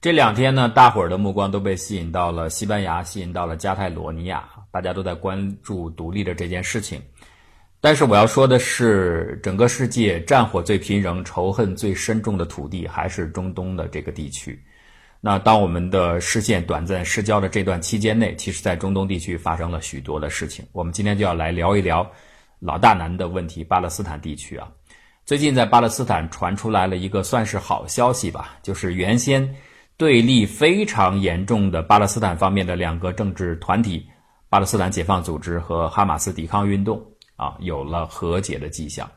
这两天呢，大伙儿的目光都被吸引到了西班牙，吸引到了加泰罗尼亚，大家都在关注独立的这件事情。但是我要说的是，整个世界战火最频仍、仇恨最深重的土地还是中东的这个地区。那当我们的视线短暂失焦的这段期间内，其实在中东地区发生了许多的事情。我们今天就要来聊一聊老大难的问题——巴勒斯坦地区啊。最近在巴勒斯坦传出来了一个算是好消息吧，就是原先。对立非常严重的巴勒斯坦方面的两个政治团体，巴勒斯坦解放组织和哈马斯抵抗运动啊，有了和解的迹象。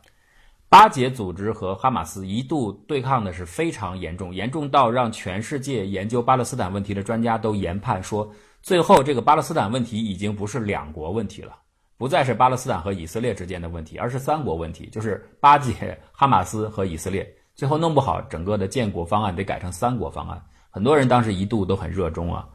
巴解组织和哈马斯一度对抗的是非常严重，严重到让全世界研究巴勒斯坦问题的专家都研判说，最后这个巴勒斯坦问题已经不是两国问题了，不再是巴勒斯坦和以色列之间的问题，而是三国问题，就是巴解、哈马斯和以色列。最后弄不好，整个的建国方案得改成三国方案。很多人当时一度都很热衷啊，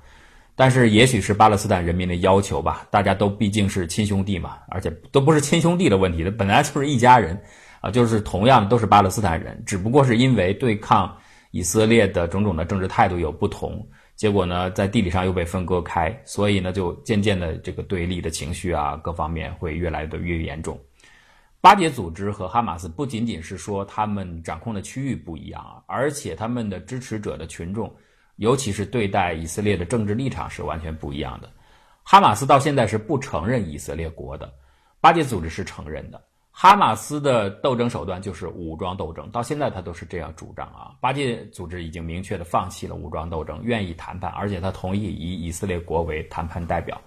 但是也许是巴勒斯坦人民的要求吧，大家都毕竟是亲兄弟嘛，而且都不是亲兄弟的问题，本来就是一家人啊，就是同样都是巴勒斯坦人，只不过是因为对抗以色列的种种的政治态度有不同，结果呢，在地理上又被分割开，所以呢，就渐渐的这个对立的情绪啊，各方面会越来的越严重。巴解组织和哈马斯不仅仅是说他们掌控的区域不一样，而且他们的支持者的群众。尤其是对待以色列的政治立场是完全不一样的。哈马斯到现在是不承认以色列国的，巴解组织是承认的。哈马斯的斗争手段就是武装斗争，到现在他都是这样主张啊。巴解组织已经明确的放弃了武装斗争，愿意谈判，而且他同意以以色列国为谈判代表。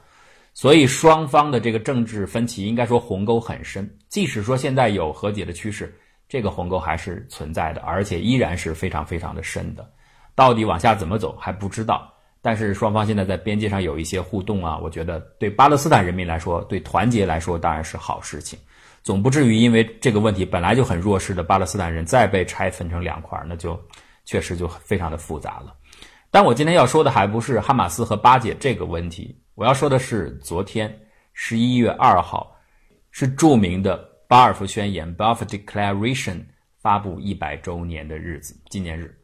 所以双方的这个政治分歧，应该说鸿沟很深。即使说现在有和解的趋势，这个鸿沟还是存在的，而且依然是非常非常的深的。到底往下怎么走还不知道，但是双方现在在边界上有一些互动啊，我觉得对巴勒斯坦人民来说，对团结来说当然是好事情，总不至于因为这个问题本来就很弱势的巴勒斯坦人再被拆分成两块，那就确实就非常的复杂了。但我今天要说的还不是哈马斯和巴解这个问题，我要说的是昨天十一月二号，是著名的巴尔夫宣言 （Balfour Declaration） 发布一百周年的日子，纪念日。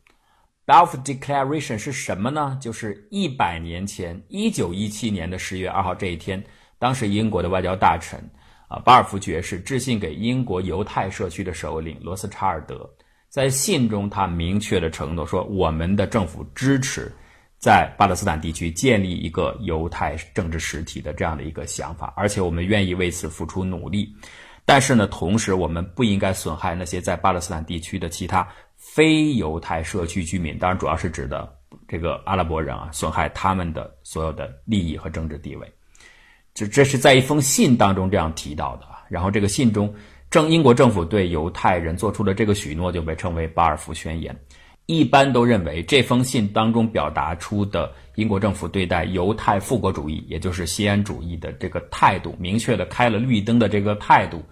Balfour Declaration 是什么呢？就是一百年前，一九一七年的十月二号这一天，当时英国的外交大臣啊，巴尔福爵士致信给英国犹太社区的首领罗斯查尔德，在信中他明确的承诺说，我们的政府支持在巴勒斯坦地区建立一个犹太政治实体的这样的一个想法，而且我们愿意为此付出努力。但是呢，同时我们不应该损害那些在巴勒斯坦地区的其他。非犹太社区居民，当然主要是指的这个阿拉伯人啊，损害他们的所有的利益和政治地位。这这是在一封信当中这样提到的。然后这个信中，正英国政府对犹太人做出的这个许诺就被称为巴尔福宣言。一般都认为这封信当中表达出的英国政府对待犹太复国主义，也就是西安主义的这个态度，明确的开了绿灯的这个态度，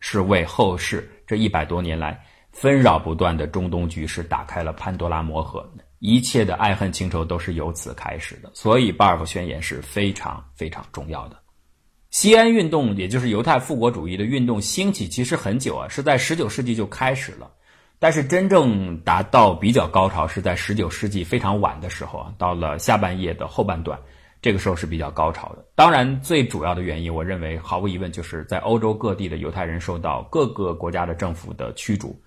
是为后世这一百多年来。纷扰不断的中东局势打开了潘多拉魔盒，一切的爱恨情仇都是由此开始的。所以，巴尔夫宣言是非常非常重要的。西安运动，也就是犹太复国主义的运动兴起，其实很久啊，是在十九世纪就开始了。但是，真正达到比较高潮是在十九世纪非常晚的时候啊，到了下半叶的后半段，这个时候是比较高潮的。当然，最主要的原因，我认为毫无疑问就是在欧洲各地的犹太人受到各个国家的政府的驱逐。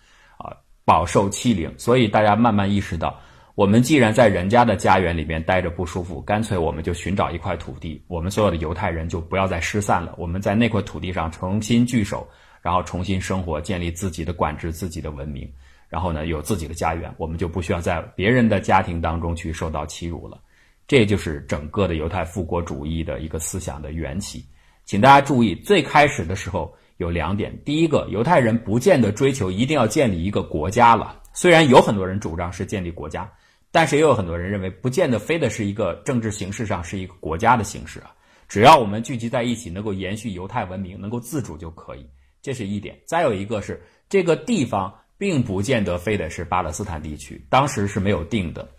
饱受欺凌，所以大家慢慢意识到，我们既然在人家的家园里面待着不舒服，干脆我们就寻找一块土地，我们所有的犹太人就不要再失散了，我们在那块土地上重新聚首，然后重新生活，建立自己的管制、自己的文明，然后呢有自己的家园，我们就不需要在别人的家庭当中去受到欺辱了。这就是整个的犹太复国主义的一个思想的缘起。请大家注意，最开始的时候。有两点，第一个，犹太人不见得追求一定要建立一个国家了。虽然有很多人主张是建立国家，但是也有很多人认为，不见得非得是一个政治形式上是一个国家的形式啊。只要我们聚集在一起，能够延续犹太文明，能够自主就可以，这是一点。再有一个是，这个地方并不见得非得是巴勒斯坦地区，当时是没有定的。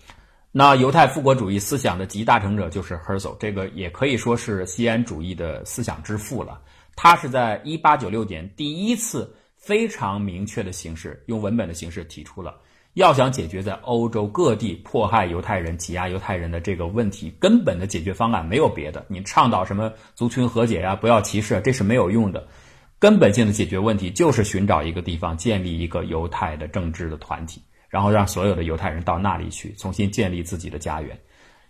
那犹太复国主义思想的集大成者就是 Herzl，这个也可以说是西安主义的思想之父了。他是在一八九六年第一次非常明确的形式，用文本的形式提出了要想解决在欧洲各地迫害犹太人、挤压犹太人的这个问题，根本的解决方案没有别的。你倡导什么族群和解呀，不要歧视，这是没有用的。根本性的解决问题就是寻找一个地方，建立一个犹太的政治的团体，然后让所有的犹太人到那里去，重新建立自己的家园。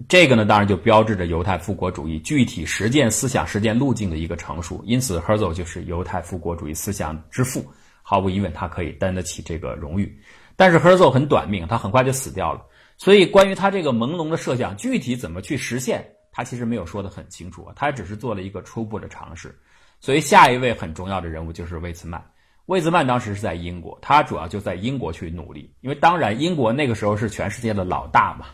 这个呢，当然就标志着犹太复国主义具体实践思想、实践路径的一个成熟。因此，Herzl 就是犹太复国主义思想之父，毫无疑问，他可以担得起这个荣誉。但是 Herzl 很短命，他很快就死掉了。所以，关于他这个朦胧的设想，具体怎么去实现，他其实没有说得很清楚啊。他只是做了一个初步的尝试。所以，下一位很重要的人物就是魏茨曼。魏茨曼当时是在英国，他主要就在英国去努力，因为当然，英国那个时候是全世界的老大嘛。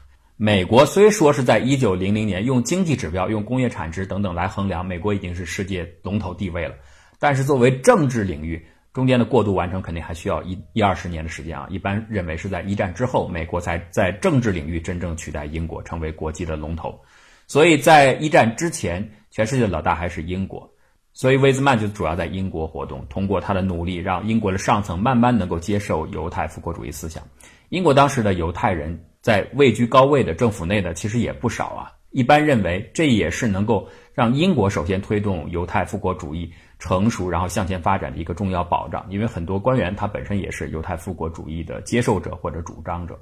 美国虽说是在一九零零年用经济指标、用工业产值等等来衡量，美国已经是世界龙头地位了，但是作为政治领域，中间的过渡完成肯定还需要一一二十年的时间啊！一般认为是在一战之后，美国才在政治领域真正取代英国，成为国际的龙头。所以在一战之前，全世界的老大还是英国。所以威兹曼就主要在英国活动，通过他的努力，让英国的上层慢慢能够接受犹太复国主义思想。英国当时的犹太人在位居高位的政府内的，其实也不少啊。一般认为，这也是能够让英国首先推动犹太复国主义。成熟，然后向前发展的一个重要保障，因为很多官员他本身也是犹太复国主义的接受者或者主张者。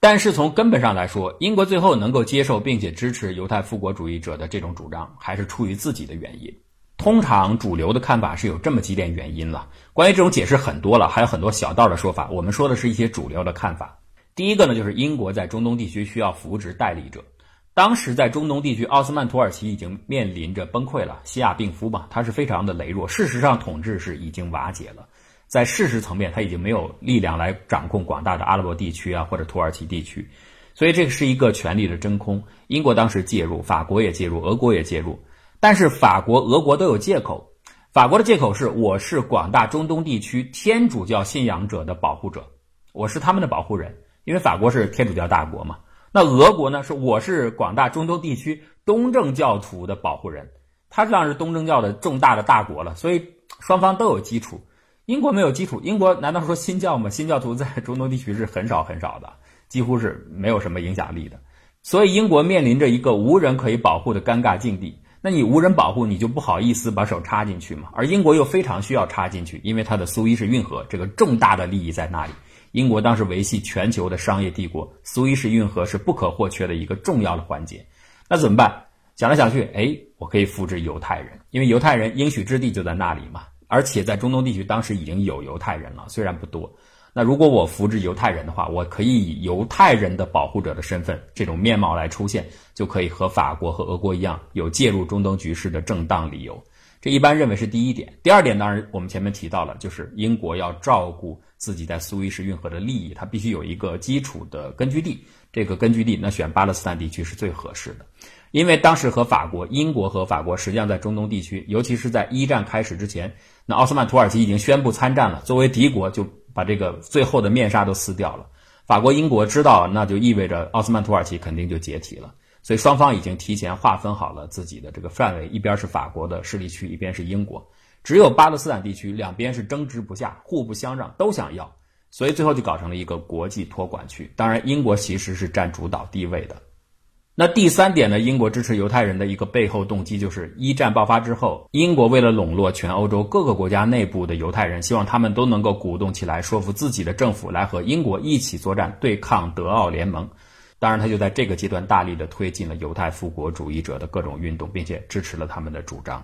但是从根本上来说，英国最后能够接受并且支持犹太复国主义者的这种主张，还是出于自己的原因。通常主流的看法是有这么几点原因了。关于这种解释很多了，还有很多小道的说法。我们说的是一些主流的看法。第一个呢，就是英国在中东地区需要扶植代理者。当时在中东地区，奥斯曼土耳其已经面临着崩溃了，西亚病夫嘛，他是非常的羸弱。事实上，统治是已经瓦解了，在事实层面，他已经没有力量来掌控广大的阿拉伯地区啊，或者土耳其地区，所以这个是一个权力的真空。英国当时介入，法国也介入，俄国也介入，但是法国、俄国都有借口。法国的借口是，我是广大中东地区天主教信仰者的保护者，我是他们的保护人，因为法国是天主教大国嘛。那俄国呢？是我是广大中东地区东正教徒的保护人，他当然是东正教的重大的大国了，所以双方都有基础。英国没有基础，英国难道说新教吗？新教徒在中东地区是很少很少的，几乎是没有什么影响力的。所以英国面临着一个无人可以保护的尴尬境地。那你无人保护，你就不好意思把手插进去嘛？而英国又非常需要插进去，因为它的苏伊士运河这个重大的利益在那里。英国当时维系全球的商业帝国，苏伊士运河是不可或缺的一个重要的环节。那怎么办？想来想去，哎，我可以复制犹太人，因为犹太人应许之地就在那里嘛。而且在中东地区，当时已经有犹太人了，虽然不多。那如果我扶植犹太人的话，我可以以犹太人的保护者的身份这种面貌来出现，就可以和法国和俄国一样，有介入中东局势的正当理由。这一般认为是第一点。第二点，当然我们前面提到了，就是英国要照顾。自己在苏伊士运河的利益，它必须有一个基础的根据地。这个根据地，那选巴勒斯坦地区是最合适的，因为当时和法国、英国和法国实际上在中东地区，尤其是在一战开始之前，那奥斯曼土耳其已经宣布参战了。作为敌国，就把这个最后的面纱都撕掉了。法国、英国知道，那就意味着奥斯曼土耳其肯定就解体了。所以双方已经提前划分好了自己的这个范围，一边是法国的势力区，一边是英国。只有巴勒斯坦地区两边是争执不下，互不相让，都想要，所以最后就搞成了一个国际托管区。当然，英国其实是占主导地位的。那第三点呢？英国支持犹太人的一个背后动机，就是一战爆发之后，英国为了笼络全欧洲各个国家内部的犹太人，希望他们都能够鼓动起来，说服自己的政府来和英国一起作战，对抗德奥联盟。当然，他就在这个阶段大力的推进了犹太复国主义者的各种运动，并且支持了他们的主张。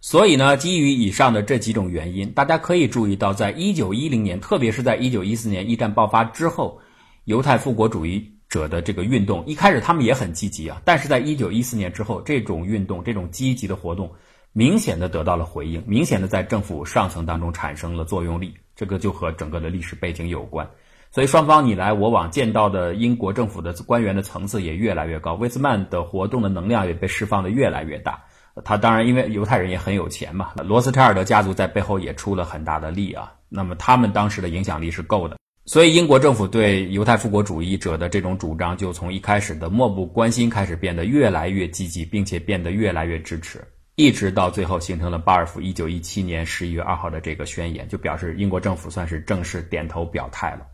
所以呢，基于以上的这几种原因，大家可以注意到，在一九一零年，特别是在一九一四年一战爆发之后，犹太复国主义者的这个运动，一开始他们也很积极啊，但是在一九一四年之后，这种运动、这种积极的活动，明显的得到了回应，明显的在政府上层当中产生了作用力，这个就和整个的历史背景有关。所以双方你来我往，见到的英国政府的官员的层次也越来越高，威斯曼的活动的能量也被释放的越来越大。他当然，因为犹太人也很有钱嘛，罗斯柴尔德家族在背后也出了很大的力啊。那么他们当时的影响力是够的，所以英国政府对犹太复国主义者的这种主张，就从一开始的漠不关心，开始变得越来越积极，并且变得越来越支持，一直到最后形成了巴尔夫一九一七年十一月二号的这个宣言，就表示英国政府算是正式点头表态了。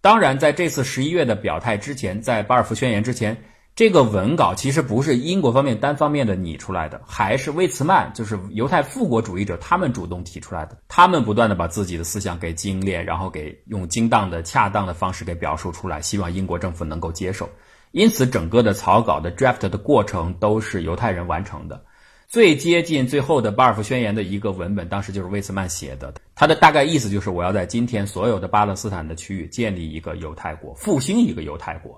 当然，在这次十一月的表态之前，在巴尔夫宣言之前，这个文稿其实不是英国方面单方面的拟出来的，还是魏茨曼，就是犹太复国主义者他们主动提出来的。他们不断的把自己的思想给精炼，然后给用精当的、恰当的方式给表述出来，希望英国政府能够接受。因此，整个的草稿的 draft 的过程都是犹太人完成的。最接近最后的巴尔夫宣言的一个文本，当时就是魏茨曼写的。他的大概意思就是，我要在今天所有的巴勒斯坦的区域建立一个犹太国，复兴一个犹太国。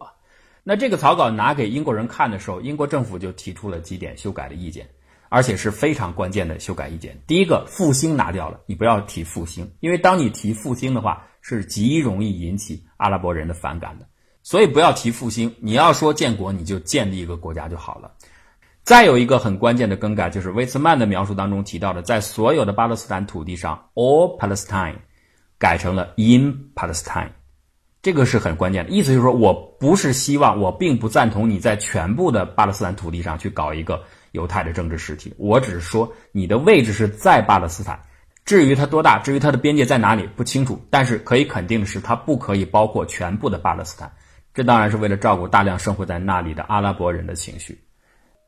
那这个草稿拿给英国人看的时候，英国政府就提出了几点修改的意见，而且是非常关键的修改意见。第一个，复兴拿掉了，你不要提复兴，因为当你提复兴的话，是极容易引起阿拉伯人的反感的。所以不要提复兴，你要说建国，你就建立一个国家就好了。再有一个很关键的更改，就是威茨曼的描述当中提到的，在所有的巴勒斯坦土地上，all Palestine 改成了 in Palestine，这个是很关键的。意思就是说，我不是希望，我并不赞同你在全部的巴勒斯坦土地上去搞一个犹太的政治实体，我只是说你的位置是在巴勒斯坦，至于它多大，至于它的边界在哪里不清楚，但是可以肯定的是，它不可以包括全部的巴勒斯坦。这当然是为了照顾大量生活在那里的阿拉伯人的情绪。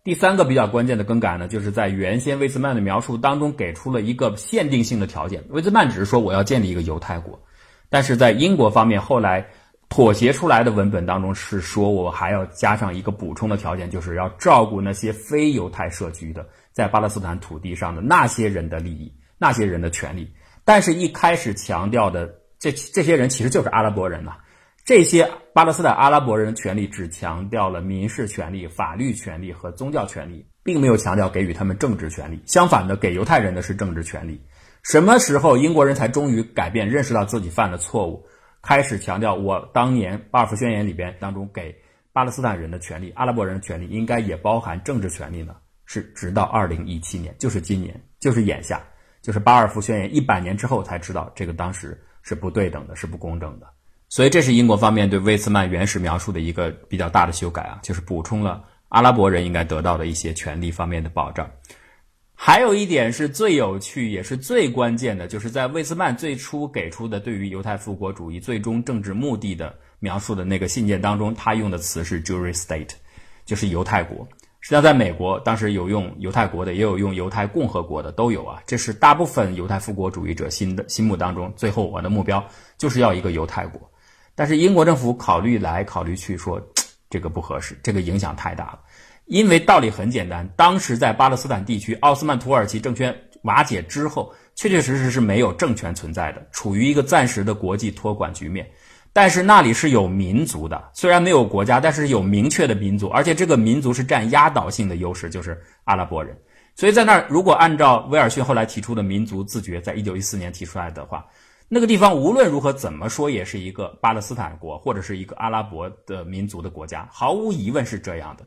第三个比较关键的更改呢，就是在原先魏兹曼的描述当中给出了一个限定性的条件。魏兹曼只是说我要建立一个犹太国，但是在英国方面后来妥协出来的文本当中是说我还要加上一个补充的条件，就是要照顾那些非犹太社区的在巴勒斯坦土地上的那些人的利益、那些人的权利。但是，一开始强调的这这些人其实就是阿拉伯人呐。这些巴勒斯坦阿拉伯人的权利只强调了民事权利、法律权利和宗教权利，并没有强调给予他们政治权利。相反的，给犹太人的是政治权利。什么时候英国人才终于改变，认识到自己犯了错误，开始强调我当年巴尔夫宣言里边当中给巴勒斯坦人的权利、阿拉伯人的权利应该也包含政治权利呢？是直到二零一七年，就是今年，就是眼下，就是巴尔夫宣言一百年之后才知道这个当时是不对等的，是不公正的。所以，这是英国方面对威茨曼原始描述的一个比较大的修改啊，就是补充了阿拉伯人应该得到的一些权利方面的保障。还有一点是最有趣也是最关键的，就是在魏斯曼最初给出的对于犹太复国主义最终政治目的的描述的那个信件当中，他用的词是 Jewish State，就是犹太国。实际上，在美国当时有用犹太国的，也有用犹太共和国的，都有啊。这是大部分犹太复国主义者心的心目当中，最后我的目标就是要一个犹太国。但是英国政府考虑来考虑去，说这个不合适，这个影响太大了。因为道理很简单，当时在巴勒斯坦地区，奥斯曼土耳其政权瓦解之后，确确实实是没有政权存在的，处于一个暂时的国际托管局面。但是那里是有民族的，虽然没有国家，但是有明确的民族，而且这个民族是占压倒性的优势，就是阿拉伯人。所以在那儿，如果按照威尔逊后来提出的民族自觉，在一九一四年提出来的话。那个地方无论如何怎么说也是一个巴勒斯坦国或者是一个阿拉伯的民族的国家，毫无疑问是这样的。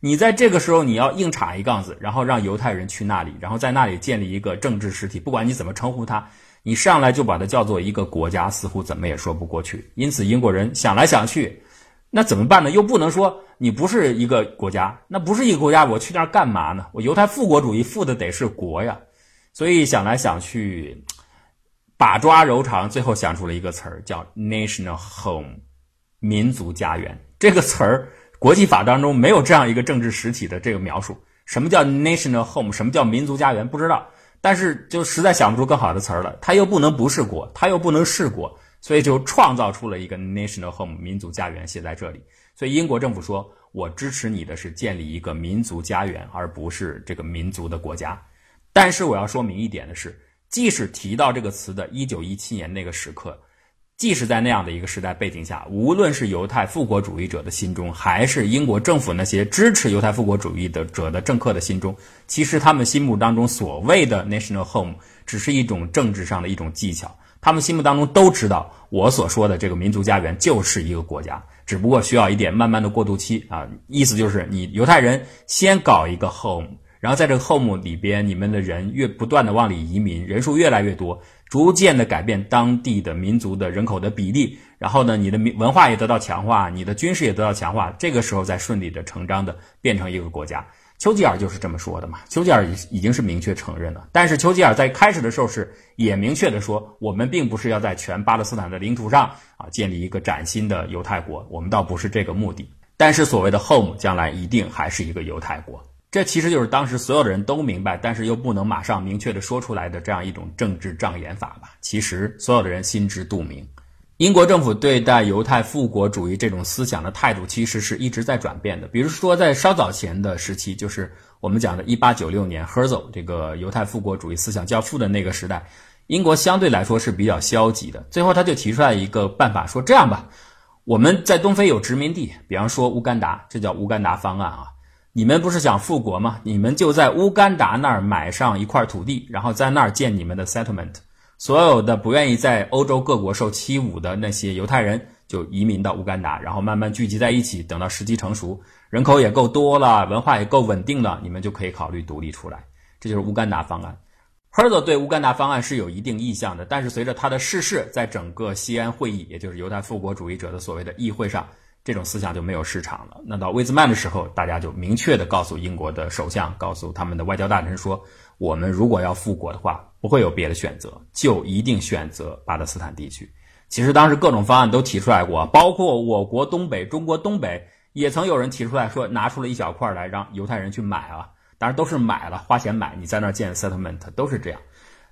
你在这个时候你要硬插一杠子，然后让犹太人去那里，然后在那里建立一个政治实体，不管你怎么称呼它，你上来就把它叫做一个国家，似乎怎么也说不过去。因此英国人想来想去，那怎么办呢？又不能说你不是一个国家，那不是一个国家，我去那儿干嘛呢？我犹太复国主义复的得是国呀。所以想来想去。把抓揉长，最后想出了一个词儿，叫 national home，民族家园。这个词儿，国际法当中没有这样一个政治实体的这个描述。什么叫 national home？什么叫民族家园？不知道。但是就实在想不出更好的词儿了。它又不能不是国，它又不能是国，所以就创造出了一个 national home，民族家园写在这里。所以英国政府说，我支持你的是建立一个民族家园，而不是这个民族的国家。但是我要说明一点的是。即使提到这个词的1917年那个时刻，即使在那样的一个时代背景下，无论是犹太复国主义者的心中，还是英国政府那些支持犹太复国主义的者的政客的心中，其实他们心目当中所谓的 national home 只是一种政治上的一种技巧。他们心目当中都知道，我所说的这个民族家园就是一个国家，只不过需要一点慢慢的过渡期啊。意思就是，你犹太人先搞一个 home。然后在这个 home 里边，你们的人越不断的往里移民，人数越来越多，逐渐的改变当地的民族的人口的比例。然后呢，你的民文化也得到强化，你的军事也得到强化。这个时候再顺理的成章的变成一个国家。丘吉尔就是这么说的嘛。丘吉尔已已经是明确承认了，但是丘吉尔在开始的时候是也明确的说，我们并不是要在全巴勒斯坦的领土上啊建立一个崭新的犹太国，我们倒不是这个目的。但是所谓的 home 将来一定还是一个犹太国，这其实就是当时所有的人都明白，但是又不能马上明确的说出来的这样一种政治障眼法吧。其实所有的人心知肚明。英国政府对待犹太复国主义这种思想的态度，其实是一直在转变的。比如说，在稍早前的时期，就是我们讲的1896年 Herzl 这个犹太复国主义思想教父的那个时代，英国相对来说是比较消极的。最后，他就提出来一个办法，说这样吧，我们在东非有殖民地，比方说乌干达，这叫乌干达方案啊。你们不是想复国吗？你们就在乌干达那儿买上一块土地，然后在那儿建你们的 settlement。所有的不愿意在欧洲各国受欺侮的那些犹太人，就移民到乌干达，然后慢慢聚集在一起。等到时机成熟，人口也够多了，文化也够稳定了，你们就可以考虑独立出来。这就是乌干达方案。Herzl 对乌干达方案是有一定意向的，但是随着他的逝世，在整个西安会议，也就是犹太复国主义者的所谓的议会上，这种思想就没有市场了。那到魏兹曼的时候，大家就明确的告诉英国的首相，告诉他们的外交大臣说。我们如果要复国的话，不会有别的选择，就一定选择巴勒斯坦地区。其实当时各种方案都提出来过，包括我国东北、中国东北也曾有人提出来说，拿出了一小块来让犹太人去买啊，当然都是买了，花钱买，你在那儿建 settlement 都是这样。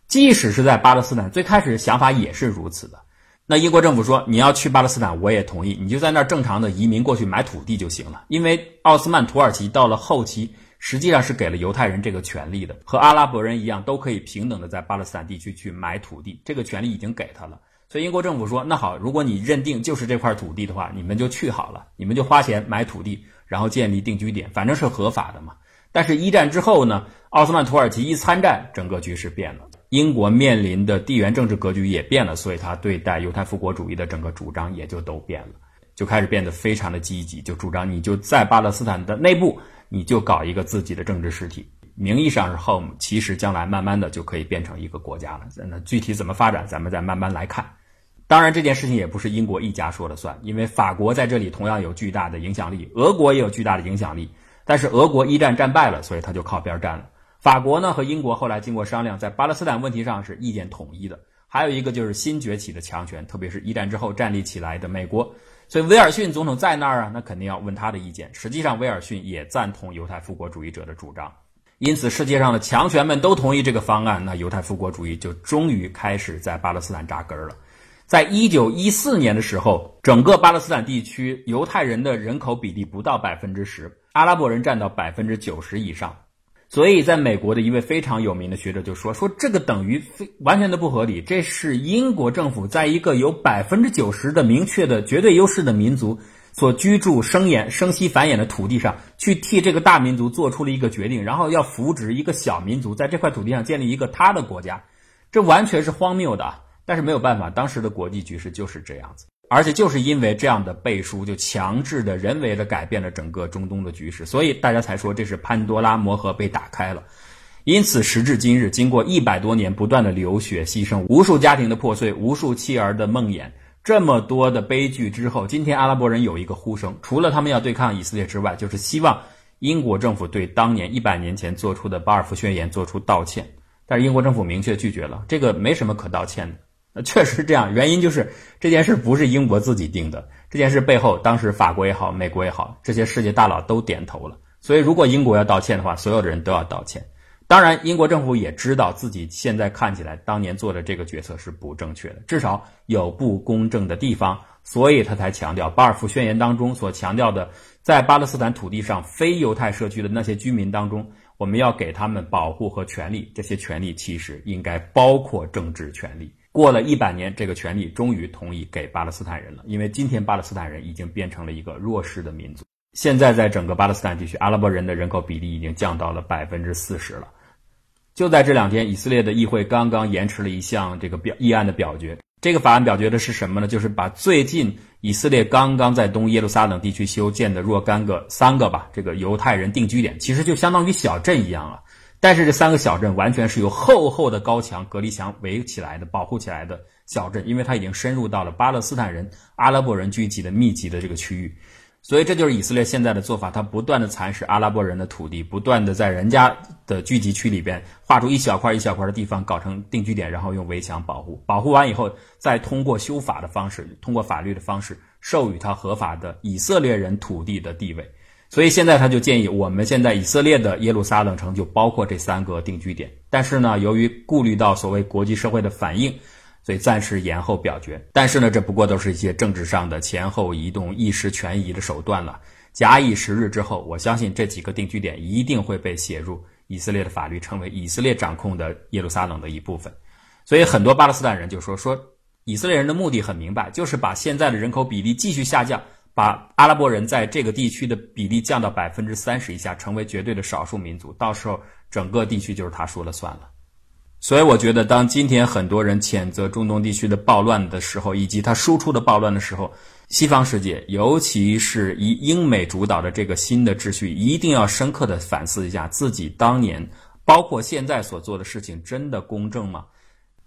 即使是在巴勒斯坦，最开始想法也是如此的。那英国政府说你要去巴勒斯坦，我也同意，你就在那儿正常的移民过去买土地就行了，因为奥斯曼土耳其到了后期。实际上是给了犹太人这个权利的，和阿拉伯人一样，都可以平等的在巴勒斯坦地区去买土地，这个权利已经给他了。所以英国政府说：“那好，如果你认定就是这块土地的话，你们就去好了，你们就花钱买土地，然后建立定居点，反正是合法的嘛。”但是，一战之后呢，奥斯曼土耳其一参战，整个局势变了，英国面临的地缘政治格局也变了，所以他对待犹太复国主义的整个主张也就都变了，就开始变得非常的积极，就主张你就在巴勒斯坦的内部。你就搞一个自己的政治实体，名义上是 home，其实将来慢慢的就可以变成一个国家了。那具体怎么发展，咱们再慢慢来看。当然，这件事情也不是英国一家说了算，因为法国在这里同样有巨大的影响力，俄国也有巨大的影响力。但是俄国一战战败了，所以他就靠边站了。法国呢和英国后来经过商量，在巴勒斯坦问题上是意见统一的。还有一个就是新崛起的强权，特别是一战之后站立起来的美国。所以威尔逊总统在那儿啊，那肯定要问他的意见。实际上，威尔逊也赞同犹太复国主义者的主张，因此世界上的强权们都同意这个方案，那犹太复国主义就终于开始在巴勒斯坦扎根了。在一九一四年的时候，整个巴勒斯坦地区犹太人的人口比例不到百分之十，阿拉伯人占到百分之九十以上。所以，在美国的一位非常有名的学者就说：“说这个等于非完全的不合理，这是英国政府在一个有百分之九十的明确的绝对优势的民族所居住、生衍、生息、繁衍的土地上去替这个大民族做出了一个决定，然后要扶植一个小民族在这块土地上建立一个他的国家，这完全是荒谬的。但是没有办法，当时的国际局势就是这样子。”而且就是因为这样的背书，就强制的、人为的改变了整个中东的局势，所以大家才说这是潘多拉魔盒被打开了。因此，时至今日，经过一百多年不断的流血牺牲，无数家庭的破碎，无数妻儿的梦魇，这么多的悲剧之后，今天阿拉伯人有一个呼声，除了他们要对抗以色列之外，就是希望英国政府对当年一百年前做出的巴尔夫宣言做出道歉。但是英国政府明确拒绝了，这个没什么可道歉的。确实这样，原因就是这件事不是英国自己定的，这件事背后，当时法国也好，美国也好，这些世界大佬都点头了。所以，如果英国要道歉的话，所有的人都要道歉。当然，英国政府也知道自己现在看起来当年做的这个决策是不正确的，至少有不公正的地方，所以他才强调巴尔夫宣言当中所强调的，在巴勒斯坦土地上非犹太社区的那些居民当中，我们要给他们保护和权利，这些权利其实应该包括政治权利。过了一百年，这个权利终于同意给巴勒斯坦人了。因为今天巴勒斯坦人已经变成了一个弱势的民族。现在在整个巴勒斯坦地区，阿拉伯人的人口比例已经降到了百分之四十了。就在这两天，以色列的议会刚刚延迟了一项这个表议案的表决。这个法案表决的是什么呢？就是把最近以色列刚刚在东耶路撒冷地区修建的若干个三个吧，这个犹太人定居点，其实就相当于小镇一样了。但是这三个小镇完全是由厚厚的高墙、隔离墙围起来的、保护起来的小镇，因为它已经深入到了巴勒斯坦人、阿拉伯人聚集的密集的这个区域，所以这就是以色列现在的做法，他不断的蚕食阿拉伯人的土地，不断的在人家的聚集区里边划出一小块一小块的地方，搞成定居点，然后用围墙保护，保护完以后，再通过修法的方式，通过法律的方式，授予他合法的以色列人土地的地位。所以现在他就建议，我们现在以色列的耶路撒冷城就包括这三个定居点，但是呢，由于顾虑到所谓国际社会的反应。所以暂时延后表决，但是呢，这不过都是一些政治上的前后移动、一时权宜的手段了。假以时日之后，我相信这几个定居点一定会被写入以色列的法律，成为以色列掌控的耶路撒冷的一部分。所以很多巴勒斯坦人就说：说以色列人的目的很明白，就是把现在的人口比例继续下降，把阿拉伯人在这个地区的比例降到百分之三十以下，成为绝对的少数民族。到时候整个地区就是他说了算了。所以我觉得，当今天很多人谴责中东地区的暴乱的时候，以及他输出的暴乱的时候，西方世界，尤其是以英美主导的这个新的秩序，一定要深刻的反思一下自己当年，包括现在所做的事情，真的公正吗？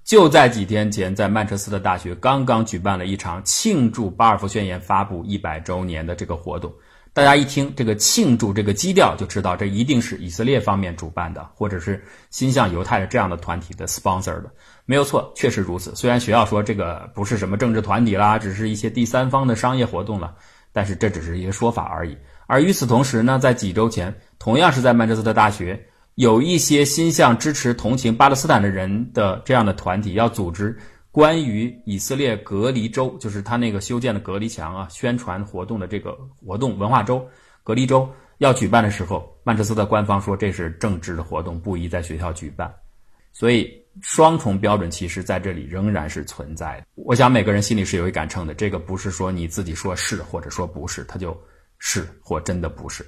就在几天前，在曼彻斯特大学刚刚举办了一场庆祝巴尔夫宣言发布一百周年的这个活动。大家一听这个庆祝这个基调，就知道这一定是以色列方面主办的，或者是心向犹太的这样的团体的 sponsor 的，没有错，确实如此。虽然学校说这个不是什么政治团体啦，只是一些第三方的商业活动了，但是这只是一个说法而已。而与此同时呢，在几周前，同样是在曼彻斯特大学，有一些心向支持、同情巴勒斯坦的人的这样的团体要组织。关于以色列隔离州，就是他那个修建的隔离墙啊，宣传活动的这个活动文化周、隔离州要举办的时候，曼彻斯特官方说这是政治的活动，不宜在学校举办。所以双重标准其实在这里仍然是存在的。我想每个人心里是有一杆秤的，这个不是说你自己说是或者说不是，它就是或真的不是。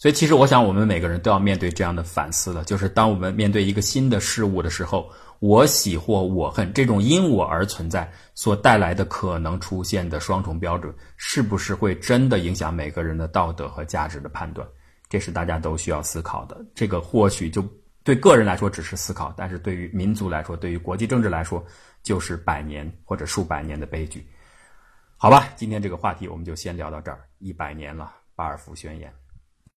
所以其实我想我们每个人都要面对这样的反思了，就是当我们面对一个新的事物的时候。我喜或我恨，这种因我而存在所带来的可能出现的双重标准，是不是会真的影响每个人的道德和价值的判断？这是大家都需要思考的。这个或许就对个人来说只是思考，但是对于民族来说，对于国际政治来说，就是百年或者数百年的悲剧。好吧，今天这个话题我们就先聊到这儿。一百年了，巴尔夫宣言。